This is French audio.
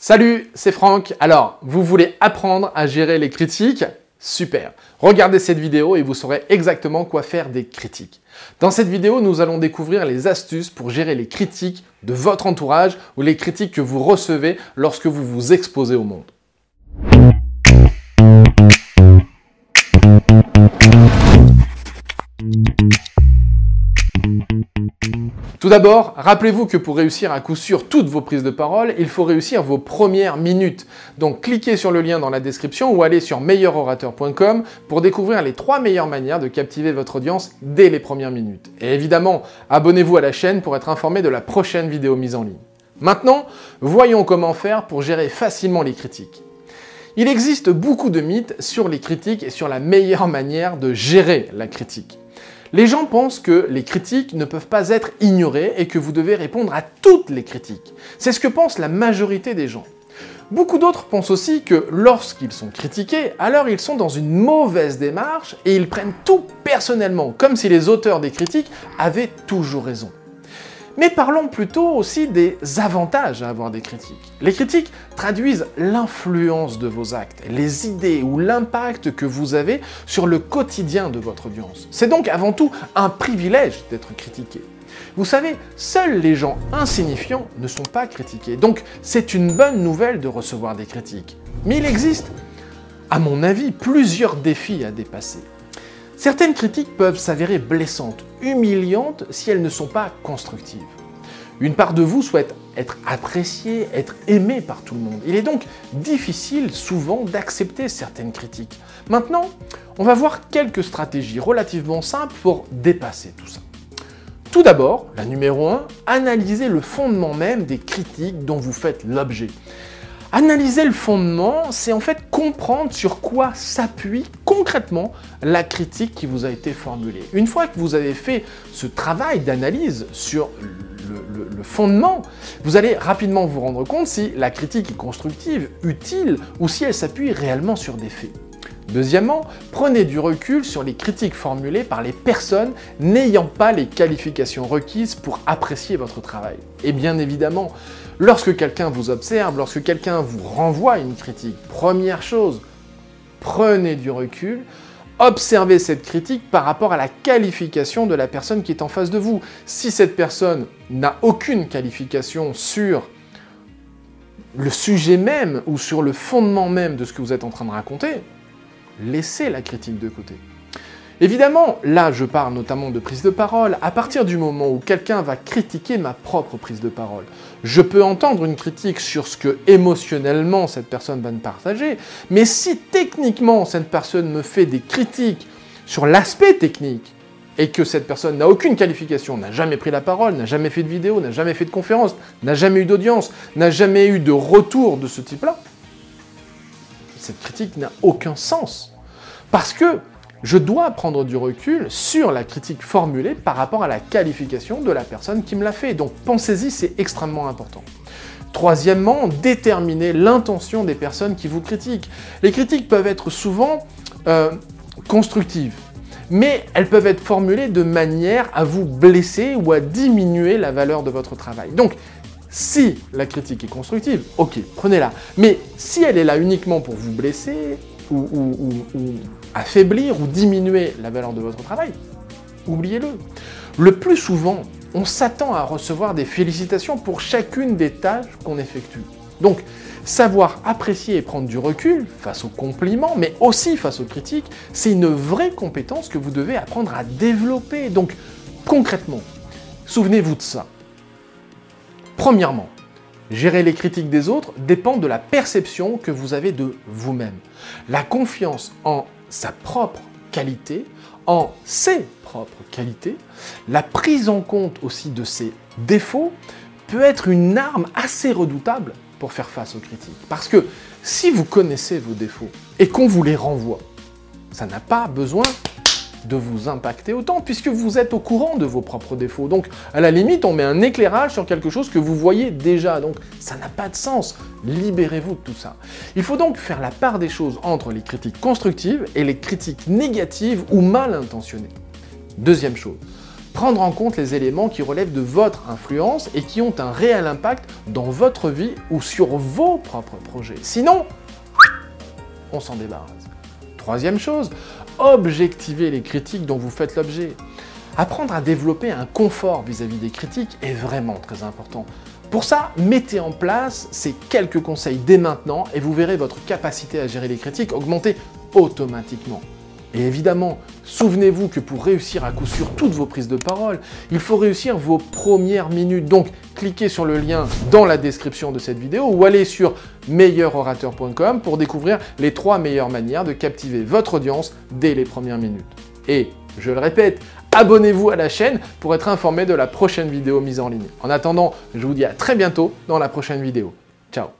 Salut, c'est Franck. Alors, vous voulez apprendre à gérer les critiques? Super. Regardez cette vidéo et vous saurez exactement quoi faire des critiques. Dans cette vidéo, nous allons découvrir les astuces pour gérer les critiques de votre entourage ou les critiques que vous recevez lorsque vous vous exposez au monde. Tout d'abord, rappelez-vous que pour réussir à coup sûr toutes vos prises de parole, il faut réussir vos premières minutes. Donc cliquez sur le lien dans la description ou allez sur meilleurorateur.com pour découvrir les trois meilleures manières de captiver votre audience dès les premières minutes. Et évidemment, abonnez-vous à la chaîne pour être informé de la prochaine vidéo mise en ligne. Maintenant, voyons comment faire pour gérer facilement les critiques. Il existe beaucoup de mythes sur les critiques et sur la meilleure manière de gérer la critique. Les gens pensent que les critiques ne peuvent pas être ignorées et que vous devez répondre à toutes les critiques. C'est ce que pense la majorité des gens. Beaucoup d'autres pensent aussi que lorsqu'ils sont critiqués, alors ils sont dans une mauvaise démarche et ils prennent tout personnellement, comme si les auteurs des critiques avaient toujours raison. Mais parlons plutôt aussi des avantages à avoir des critiques. Les critiques traduisent l'influence de vos actes, les idées ou l'impact que vous avez sur le quotidien de votre audience. C'est donc avant tout un privilège d'être critiqué. Vous savez, seuls les gens insignifiants ne sont pas critiqués, donc c'est une bonne nouvelle de recevoir des critiques. Mais il existe, à mon avis, plusieurs défis à dépasser. Certaines critiques peuvent s'avérer blessantes, humiliantes si elles ne sont pas constructives. Une part de vous souhaite être appréciée, être aimée par tout le monde. Il est donc difficile souvent d'accepter certaines critiques. Maintenant, on va voir quelques stratégies relativement simples pour dépasser tout ça. Tout d'abord, la numéro 1, analysez le fondement même des critiques dont vous faites l'objet. Analyser le fondement, c'est en fait comprendre sur quoi s'appuie concrètement la critique qui vous a été formulée. Une fois que vous avez fait ce travail d'analyse sur le, fondement, vous allez rapidement vous rendre compte si la critique est constructive, utile, ou si elle s'appuie réellement sur des faits. Deuxièmement, prenez du recul sur les critiques formulées par les personnes n'ayant pas les qualifications requises pour apprécier votre travail. Et bien évidemment, lorsque quelqu'un vous observe, lorsque quelqu'un vous renvoie une critique, première chose, prenez du recul, observez cette critique par rapport à la qualification de la personne qui est en face de vous. Si cette personne n'a aucune qualification sur le sujet même ou sur le fondement même de ce que vous êtes en train de raconter, laissez la critique de côté. Évidemment, là je parle notamment de prise de parole, à partir du moment où quelqu'un va critiquer ma propre prise de parole, je peux entendre une critique sur ce que émotionnellement cette personne va me partager, mais si techniquement cette personne me fait des critiques sur l'aspect technique, et que cette personne n'a aucune qualification, n'a jamais pris la parole, n'a jamais fait de vidéo, n'a jamais fait de conférence, n'a jamais eu d'audience, n'a jamais eu de retour de ce type-là, cette critique n'a aucun sens. Parce que je dois prendre du recul sur la critique formulée par rapport à la qualification de la personne qui me l'a fait. Donc pensez-y, c'est extrêmement important. Troisièmement, déterminer l'intention des personnes qui vous critiquent. Les critiques peuvent être souvent euh, constructives, mais elles peuvent être formulées de manière à vous blesser ou à diminuer la valeur de votre travail. Donc, si la critique est constructive, ok, prenez-la. Mais si elle est là uniquement pour vous blesser, ou, affaiblir, ou diminuer la valeur de votre travail, oubliez-le. Le plus souvent, on s'attend à recevoir des félicitations pour chacune des tâches qu'on effectue. Donc, savoir apprécier et prendre du recul face aux compliments, mais aussi face aux critiques, c'est une vraie compétence que vous devez apprendre à développer. Donc, concrètement, souvenez-vous de ça. Premièrement, gérer les critiques des autres dépend de la perception que vous avez de vous-même. La confiance en sa propre qualité, en ses propres qualités, la prise en compte aussi de ses défauts peut être une arme assez redoutable pour faire face aux critiques. Parce que si vous connaissez vos défauts et qu'on vous les renvoie, ça n'a pas besoin de vous impacter autant, puisque vous êtes au courant de vos propres défauts. Donc, à la limite, on met un éclairage sur quelque chose que vous voyez déjà. Donc, ça n'a pas de sens. Libérez-vous de tout ça. Il faut donc faire la part des choses entre les critiques constructives et les critiques négatives ou mal intentionnées. Deuxième chose, prendre en compte les éléments qui relèvent de votre influence et qui ont un réel impact dans votre vie ou sur vos propres projets. Sinon, on s'en débarrasse. Troisième chose, objectiver les critiques dont vous faites l'objet. Apprendre à développer un confort vis-à-vis des critiques est vraiment très important. Pour ça, mettez en place ces quelques conseils dès maintenant et vous verrez votre capacité à gérer les critiques augmenter automatiquement. Et évidemment, souvenez-vous que pour réussir à coup sûr toutes vos prises de parole, il faut réussir vos premières minutes. Donc, cliquez sur le lien dans la description de cette vidéo ou allez sur meilleurorateur.com pour découvrir les trois meilleures manières de captiver votre audience dès les premières minutes. Et, je le répète, abonnez-vous à la chaîne pour être informé de la prochaine vidéo mise en ligne. En attendant, je vous dis à très bientôt dans la prochaine vidéo. Ciao